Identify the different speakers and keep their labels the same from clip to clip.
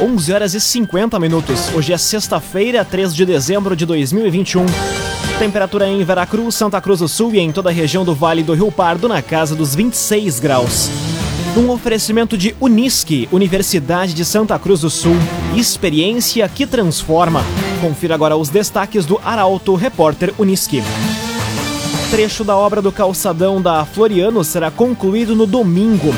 Speaker 1: 11 horas e 50 minutos. Hoje é sexta-feira, 3 de dezembro de 2021. Temperatura em Veracruz, Santa Cruz do Sul e em toda a região do Vale do Rio Pardo na casa dos 26 graus. Um oferecimento de Unisque, Universidade de Santa Cruz do Sul. Experiência que transforma. Confira agora os destaques do Arauto Repórter Unisque. Trecho da obra do calçadão da Floriano será concluído no domingo.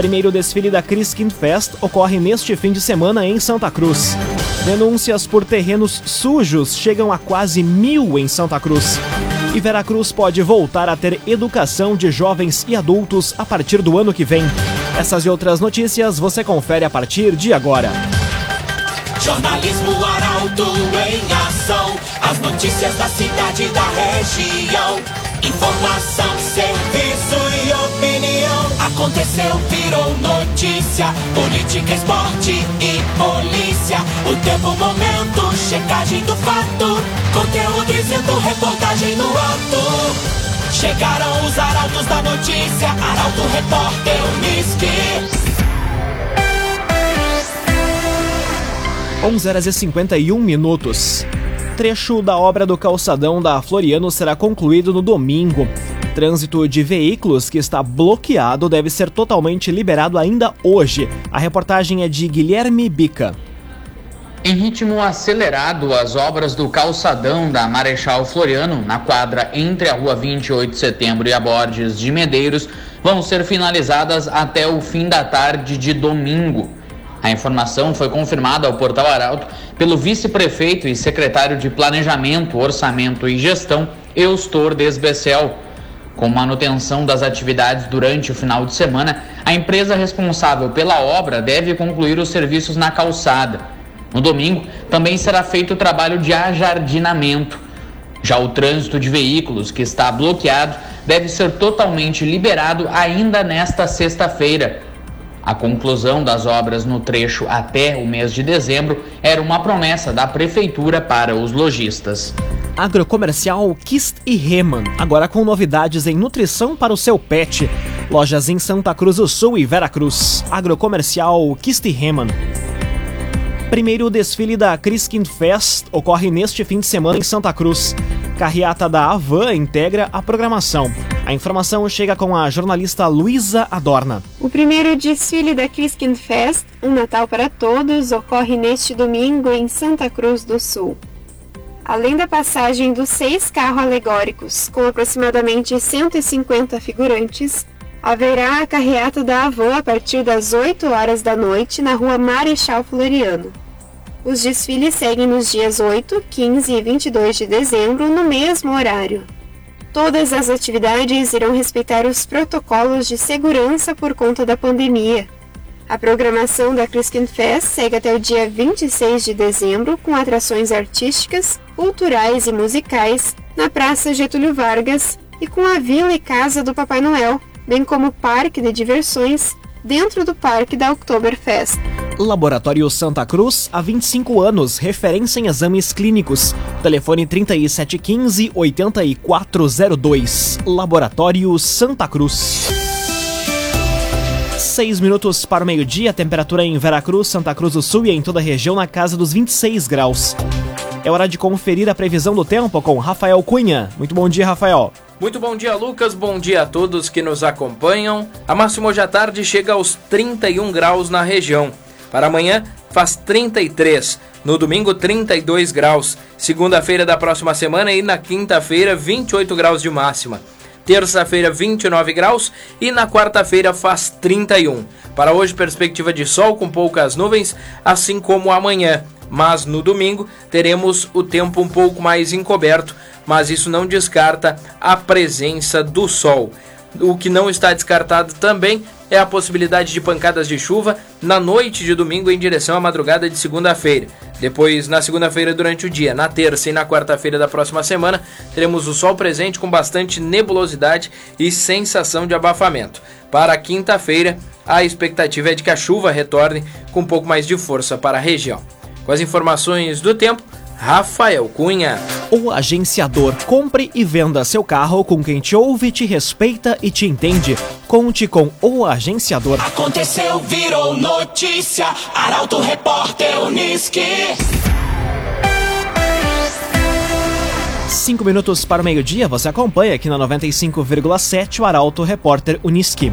Speaker 1: Primeiro desfile da Criskin Fest ocorre neste fim de semana em Santa Cruz. Denúncias por terrenos sujos chegam a quase mil em Santa Cruz. E Veracruz pode voltar a ter educação de jovens e adultos a partir do ano que vem. Essas e outras notícias você confere a partir de agora.
Speaker 2: Jornalismo Arauto em ação. As notícias da cidade e da região. Informação, serviço. Aconteceu, virou notícia. Política, esporte e polícia. O tempo, momento, checagem do fato. Conteúdo dizendo, reportagem no ato. Chegaram os arautos da notícia. Arauto, repórter, Unisque.
Speaker 1: 11 horas e 51 minutos. Trecho da obra do calçadão da Floriano será concluído no domingo. Trânsito de veículos que está bloqueado deve ser totalmente liberado ainda hoje. A reportagem é de Guilherme Bica.
Speaker 3: Em ritmo acelerado, as obras do calçadão da Marechal Floriano, na quadra entre a rua 28 de setembro e a Borges de Medeiros, vão ser finalizadas até o fim da tarde de domingo. A informação foi confirmada ao Portal Arauto pelo vice-prefeito e secretário de Planejamento, Orçamento e Gestão, Eustor Desbecel. Com manutenção das atividades durante o final de semana, a empresa responsável pela obra deve concluir os serviços na calçada. No domingo, também será feito o trabalho de ajardinamento. Já o trânsito de veículos, que está bloqueado, deve ser totalmente liberado ainda nesta sexta-feira. A conclusão das obras no trecho até o mês de dezembro era uma promessa da prefeitura para os lojistas.
Speaker 1: Agrocomercial Kist e Reman, agora com novidades em nutrição para o seu pet. Lojas em Santa Cruz do Sul e Veracruz. Agrocomercial Kist e Reman. Primeiro desfile da Criskin Fest ocorre neste fim de semana em Santa Cruz. Carreata da Avan integra a programação. A informação chega com a jornalista Luísa Adorna.
Speaker 4: O primeiro desfile da Criskin Fest, Um Natal para Todos, ocorre neste domingo em Santa Cruz do Sul. Além da passagem dos seis carros alegóricos, com aproximadamente 150 figurantes, haverá a carreata da Avô a partir das 8 horas da noite na rua Marechal Floriano. Os desfiles seguem nos dias 8, 15 e 22 de dezembro, no mesmo horário. Todas as atividades irão respeitar os protocolos de segurança por conta da pandemia. A programação da Criskin Fest segue até o dia 26 de dezembro, com atrações artísticas, culturais e musicais na Praça Getúlio Vargas e com a Vila e Casa do Papai Noel, bem como parque de diversões dentro do parque da Oktoberfest.
Speaker 1: Laboratório Santa Cruz, há 25 anos, referência em exames clínicos. Telefone 3715-8402. Laboratório Santa Cruz. Seis minutos para o meio-dia, temperatura em Veracruz, Santa Cruz do Sul e em toda a região na casa dos 26 graus. É hora de conferir a previsão do tempo com Rafael Cunha. Muito bom dia, Rafael.
Speaker 5: Muito bom dia, Lucas. Bom dia a todos que nos acompanham. A máxima hoje à tarde chega aos 31 graus na região. Para amanhã, faz 33. No domingo, 32 graus. Segunda-feira da próxima semana e na quinta-feira, 28 graus de máxima. Terça-feira, 29 graus e na quarta-feira faz 31. Para hoje, perspectiva de sol com poucas nuvens, assim como amanhã. Mas no domingo teremos o tempo um pouco mais encoberto, mas isso não descarta a presença do sol. O que não está descartado também é a possibilidade de pancadas de chuva na noite de domingo em direção à madrugada de segunda-feira. Depois, na segunda-feira, durante o dia, na terça e na quarta-feira da próxima semana, teremos o sol presente com bastante nebulosidade e sensação de abafamento. Para quinta-feira, a expectativa é de que a chuva retorne com um pouco mais de força para a região. Com as informações do tempo, Rafael Cunha.
Speaker 1: O agenciador compre e venda seu carro com quem te ouve, te respeita e te entende. Conte com o agenciador.
Speaker 2: Aconteceu, virou notícia. Arauto Repórter Uniski.
Speaker 1: Cinco minutos para o meio-dia, você acompanha aqui na 95,7 o Arauto Repórter Uniski.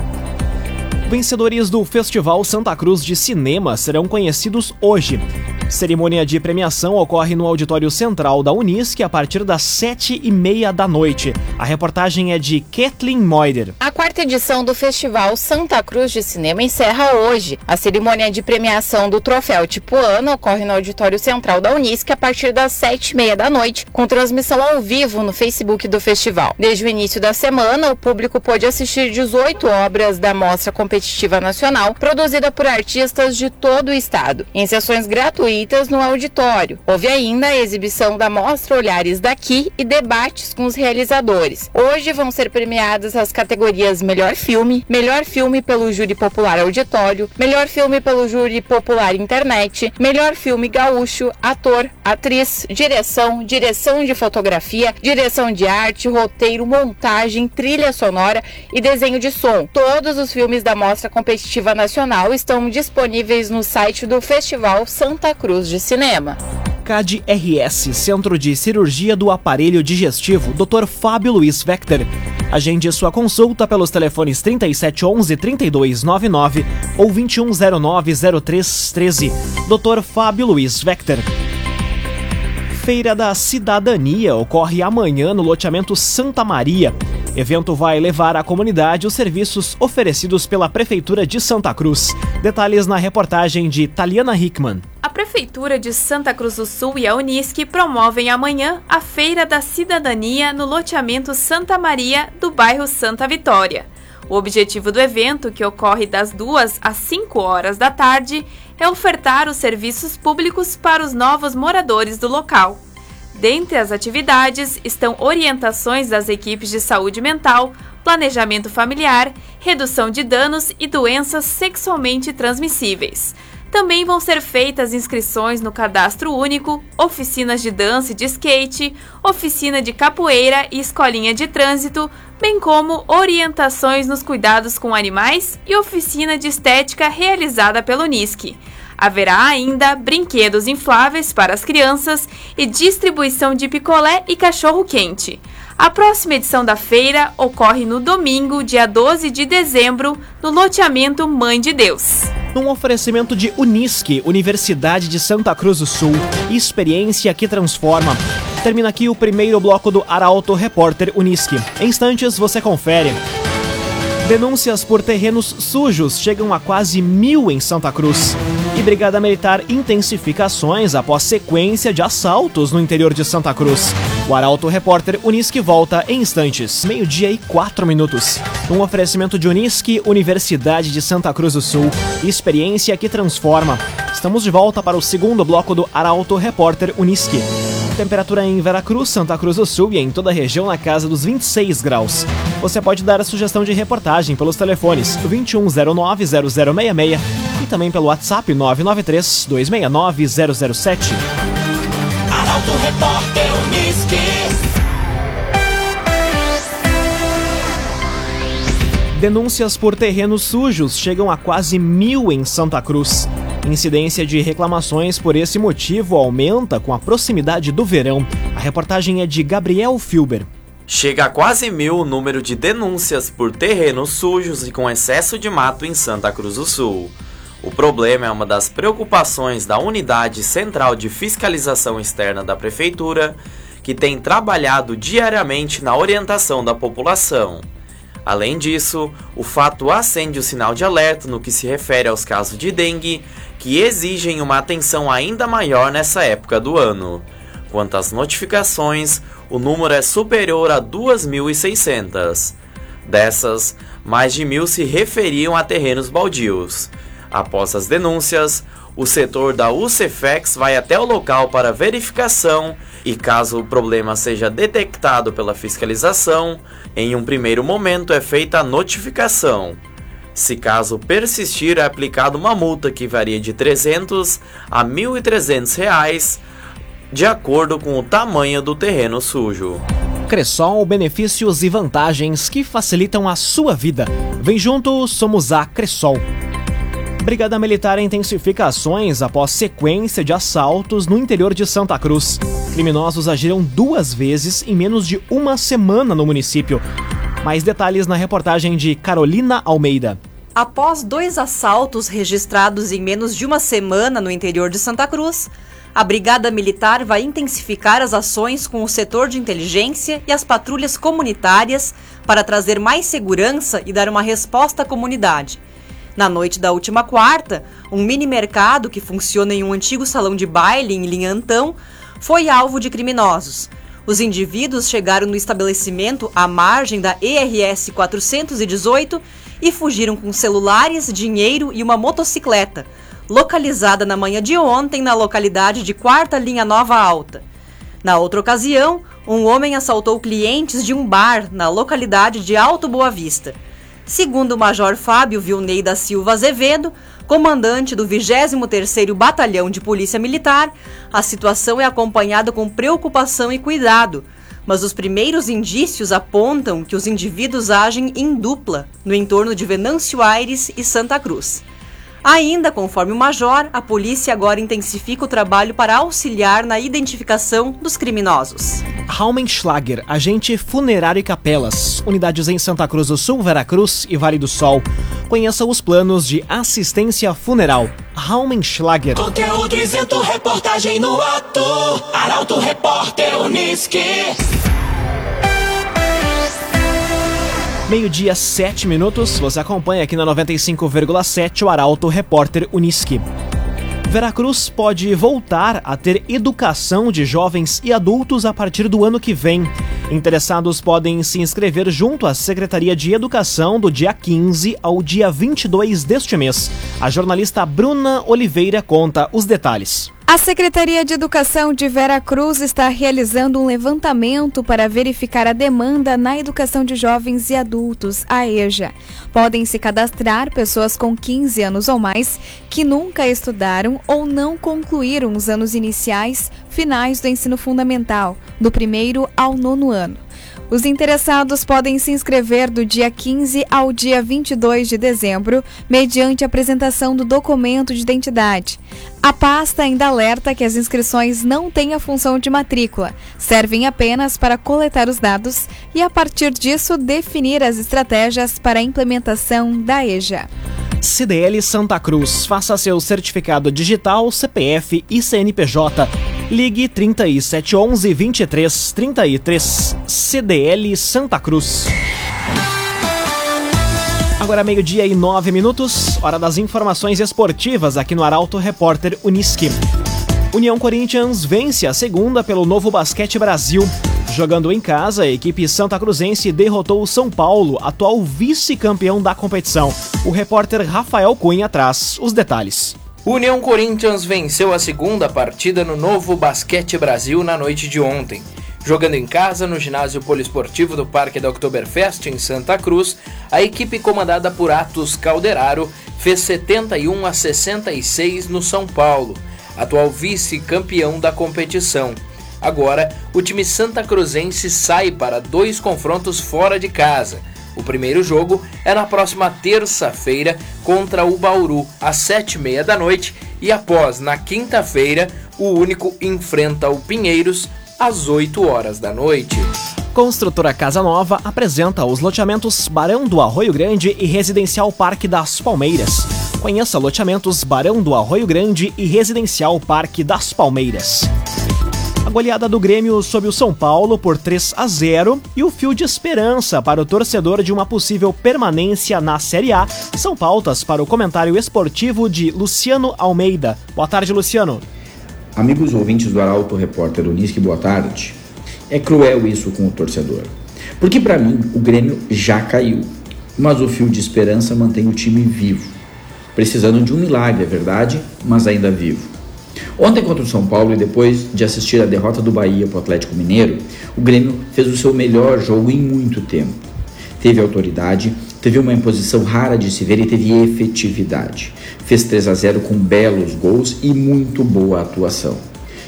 Speaker 1: Vencedores do Festival Santa Cruz de Cinema serão conhecidos hoje. Cerimônia de premiação ocorre no auditório central da Unisc a partir das sete e meia da noite. A reportagem é de Kathleen Moider.
Speaker 6: A quarta edição do Festival Santa Cruz de Cinema encerra hoje. A cerimônia de premiação do troféu Tipo Ano ocorre no auditório central da Unisc a partir das sete e meia da noite, com transmissão ao vivo no Facebook do festival. Desde o início da semana, o público pôde assistir 18 obras da Mostra Competitiva Nacional, produzida por artistas de todo o estado, em sessões gratuitas feitas no auditório. Houve ainda a exibição da mostra Olhares daqui e debates com os realizadores. Hoje vão ser premiadas as categorias Melhor Filme, Melhor Filme pelo Júri Popular Auditório, Melhor Filme pelo Júri Popular Internet, Melhor Filme Gaúcho, Ator, Atriz, Direção, Direção de Fotografia, Direção de Arte, Roteiro, Montagem, Trilha Sonora e Desenho de Som. Todos os filmes da Mostra Competitiva Nacional estão disponíveis no site do Festival Santa Cruz Cruz de Cinema.
Speaker 1: CAD RS, Centro de Cirurgia do Aparelho Digestivo, Dr. Fábio Luiz Vector. Agende sua consulta pelos telefones 3711-3299 ou 2109-0313. Dr. Fábio Luiz Vector. Feira da Cidadania ocorre amanhã no loteamento Santa Maria. Evento vai levar à comunidade os serviços oferecidos pela Prefeitura de Santa Cruz. Detalhes na reportagem de Taliana Hickman.
Speaker 7: Prefeitura de Santa Cruz do Sul e a Unisc promovem amanhã a Feira da Cidadania no loteamento Santa Maria do bairro Santa Vitória. O objetivo do evento, que ocorre das 2 às 5 horas da tarde, é ofertar os serviços públicos para os novos moradores do local. Dentre as atividades estão orientações das equipes de saúde mental, planejamento familiar, redução de danos e doenças sexualmente transmissíveis. Também vão ser feitas inscrições no cadastro único, oficinas de dança e de skate, oficina de capoeira e escolinha de trânsito, bem como orientações nos cuidados com animais e oficina de estética realizada pelo NISC. Haverá ainda brinquedos infláveis para as crianças e distribuição de picolé e cachorro-quente. A próxima edição da feira ocorre no domingo, dia 12 de dezembro, no loteamento Mãe de Deus.
Speaker 1: Num oferecimento de Unisque, Universidade de Santa Cruz do Sul, experiência que transforma. Termina aqui o primeiro bloco do Arauto Repórter Unisque. Em instantes você confere. Denúncias por terrenos sujos chegam a quase mil em Santa Cruz. E Brigada Militar intensifica ações após sequência de assaltos no interior de Santa Cruz. O Arauto Repórter Unisque volta em instantes, meio-dia e quatro minutos. Um oferecimento de Unisque, Universidade de Santa Cruz do Sul. Experiência que transforma. Estamos de volta para o segundo bloco do Arauto Repórter Unisque. Temperatura em Veracruz, Santa Cruz do Sul e em toda a região na casa dos 26 graus. Você pode dar a sugestão de reportagem pelos telefones 2109-0066 e também pelo WhatsApp 993-269-007.
Speaker 2: Arauto Repórter Uniski.
Speaker 1: Denúncias por terrenos sujos chegam a quase mil em Santa Cruz. Incidência de reclamações por esse motivo aumenta com a proximidade do verão. A reportagem é de Gabriel Filber.
Speaker 8: Chega a quase mil o número de denúncias por terrenos sujos e com excesso de mato em Santa Cruz do Sul. O problema é uma das preocupações da Unidade Central de Fiscalização Externa da Prefeitura, que tem trabalhado diariamente na orientação da população. Além disso, o fato acende o sinal de alerta no que se refere aos casos de dengue, que exigem uma atenção ainda maior nessa época do ano. Quanto às notificações, o número é superior a 2.600. Dessas, mais de mil se referiam a terrenos baldios. Após as denúncias, o setor da UCFEX vai até o local para verificação e, caso o problema seja detectado pela fiscalização, em um primeiro momento é feita a notificação. Se caso persistir, é aplicada uma multa que varia de 300 a 1.300 reais de acordo com o tamanho do terreno sujo.
Speaker 1: Cressol, benefícios e vantagens que facilitam a sua vida. Vem junto, somos a Cressol. Brigada Militar intensifica ações após sequência de assaltos no interior de Santa Cruz. Criminosos agiram duas vezes em menos de uma semana no município. Mais detalhes na reportagem de Carolina Almeida.
Speaker 9: Após dois assaltos registrados em menos de uma semana no interior de Santa Cruz, a Brigada Militar vai intensificar as ações com o setor de inteligência e as patrulhas comunitárias para trazer mais segurança e dar uma resposta à comunidade. Na noite da última quarta, um mini mercado que funciona em um antigo salão de baile em Linhantão foi alvo de criminosos. Os indivíduos chegaram no estabelecimento à margem da ERS 418 e fugiram com celulares, dinheiro e uma motocicleta localizada na manhã de ontem na localidade de Quarta Linha Nova Alta. Na outra ocasião, um homem assaltou clientes de um bar na localidade de Alto Boa Vista. Segundo o Major Fábio Vilney da Silva Azevedo, comandante do 23º Batalhão de Polícia Militar, a situação é acompanhada com preocupação e cuidado, mas os primeiros indícios apontam que os indivíduos agem em dupla no entorno de Venâncio Aires e Santa Cruz. Ainda conforme o major, a polícia agora intensifica o trabalho para auxiliar na identificação dos criminosos.
Speaker 1: Raumenschlager, agente funerário e capelas, unidades em Santa Cruz do Sul, Veracruz e Vale do Sol. Conheça os planos de assistência funeral. Raumenschlager.
Speaker 2: Conteúdo isento, reportagem no ato. Arauto Repórter Uniski.
Speaker 1: Meio-dia, 7 minutos. Você acompanha aqui na 95,7 o Arauto Repórter Uniski. Veracruz pode voltar a ter educação de jovens e adultos a partir do ano que vem. Interessados podem se inscrever junto à Secretaria de Educação do dia 15 ao dia 22 deste mês. A jornalista Bruna Oliveira conta os detalhes.
Speaker 10: A Secretaria de Educação de Vera Cruz está realizando um levantamento para verificar a demanda na educação de jovens e adultos, a EJA. Podem se cadastrar pessoas com 15 anos ou mais que nunca estudaram ou não concluíram os anos iniciais, finais do ensino fundamental, do primeiro ao nono ano. Os interessados podem se inscrever do dia 15 ao dia 22 de dezembro, mediante apresentação do documento de identidade. A pasta ainda alerta que as inscrições não têm a função de matrícula, servem apenas para coletar os dados e, a partir disso, definir as estratégias para a implementação da EJA.
Speaker 1: CDL Santa Cruz. Faça seu certificado digital, CPF e CNPJ. Ligue 3711 2333. CDL Santa Cruz. Agora meio-dia e nove minutos, hora das informações esportivas aqui no Arauto Repórter Uniski. União Corinthians vence a segunda pelo Novo Basquete Brasil. Jogando em casa, a equipe santa cruzense derrotou o São Paulo, atual vice-campeão da competição. O repórter Rafael Cunha traz os detalhes.
Speaker 5: União Corinthians venceu a segunda partida no Novo Basquete Brasil na noite de ontem. Jogando em casa no ginásio poliesportivo do Parque da Oktoberfest em Santa Cruz, a equipe comandada por Atos Calderaro fez 71 a 66 no São Paulo, atual vice-campeão da competição. Agora, o time santa cruzense sai para dois confrontos fora de casa. O primeiro jogo é na próxima terça-feira contra o Bauru, às sete e meia da noite, e após, na quinta-feira, o único enfrenta o Pinheiros às 8 horas da noite.
Speaker 1: Construtora Casa Nova apresenta os loteamentos Barão do Arroio Grande e Residencial Parque das Palmeiras. Conheça loteamentos Barão do Arroio Grande e Residencial Parque das Palmeiras. A goleada do Grêmio sobre o São Paulo por 3 a 0 e o fio de esperança para o torcedor de uma possível permanência na Série A são pautas para o comentário esportivo de Luciano Almeida. Boa tarde, Luciano.
Speaker 11: Amigos ouvintes do Arauto Repórter Unisque, boa tarde. É cruel isso com o torcedor. Porque para mim o Grêmio já caiu, mas o fio de esperança mantém o time vivo. Precisando de um milagre, é verdade, mas ainda vivo. Ontem contra o São Paulo e depois de assistir a derrota do Bahia para o Atlético Mineiro, o Grêmio fez o seu melhor jogo em muito tempo. Teve autoridade, teve uma imposição rara de se ver e teve efetividade. Fez 3 a 0 com belos gols e muito boa atuação.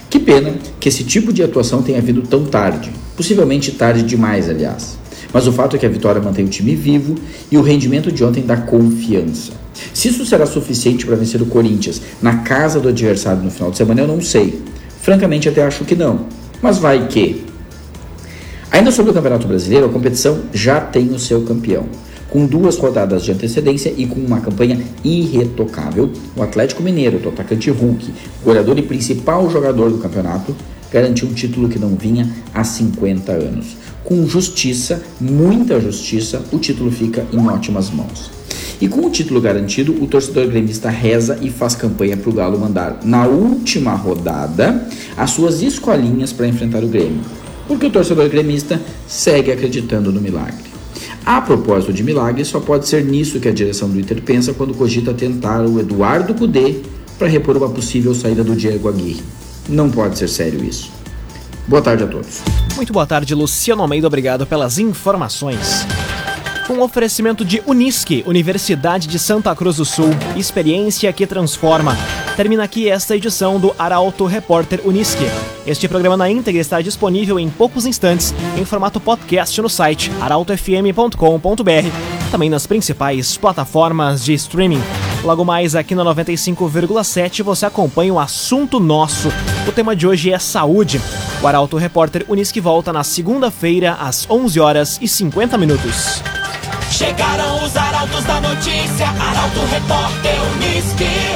Speaker 11: Que pena que esse tipo de atuação tenha vindo tão tarde, possivelmente tarde demais, aliás. Mas o fato é que a vitória mantém o time vivo e o rendimento de ontem dá confiança. Se isso será suficiente para vencer o Corinthians na casa do adversário no final de semana, eu não sei. Francamente, até acho que não. Mas vai que. Ainda sobre o Campeonato Brasileiro, a competição já tem o seu campeão. Com duas rodadas de antecedência e com uma campanha irretocável, o Atlético Mineiro, do atacante Hulk, goleador e principal jogador do campeonato, garantiu um título que não vinha há 50 anos. Com justiça, muita justiça, o título fica em ótimas mãos. E com o título garantido, o torcedor gremista reza e faz campanha para o Galo mandar, na última rodada, as suas escolinhas para enfrentar o Grêmio. Porque o torcedor gremista segue acreditando no milagre. A propósito de milagre, só pode ser nisso que a direção do Inter pensa quando cogita tentar o Eduardo Cudê para repor uma possível saída do Diego Aguirre. Não pode ser sério isso. Boa tarde a todos.
Speaker 1: Muito boa tarde, Luciano Almeida. Obrigado pelas informações. Com oferecimento de Unisque, Universidade de Santa Cruz do Sul, experiência que transforma. Termina aqui esta edição do Arauto Repórter Unisque. Este programa na íntegra está disponível em poucos instantes em formato podcast no site arautofm.com.br, também nas principais plataformas de streaming. Logo mais aqui na 95,7 você acompanha o assunto nosso. O tema de hoje é saúde. O Arauto Repórter Unisque volta na segunda-feira às 11 horas e 50 minutos.
Speaker 2: Chegaram os arautos da notícia, Arauto Repórter Unisque.